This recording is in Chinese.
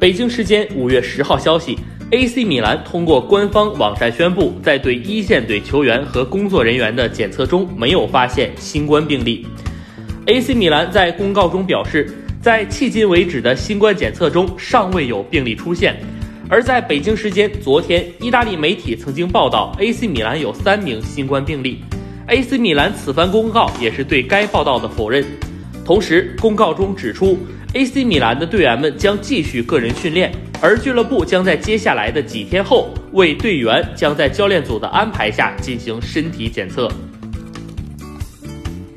北京时间五月十号消息，AC 米兰通过官方网站宣布，在对一线队球员和工作人员的检测中没有发现新冠病例。AC 米兰在公告中表示，在迄今为止的新冠检测中尚未有病例出现。而在北京时间昨天，意大利媒体曾经报道 AC 米兰有三名新冠病例，AC 米兰此番公告也是对该报道的否认。同时，公告中指出。AC 米兰的队员们将继续个人训练，而俱乐部将在接下来的几天后为队员将在教练组的安排下进行身体检测。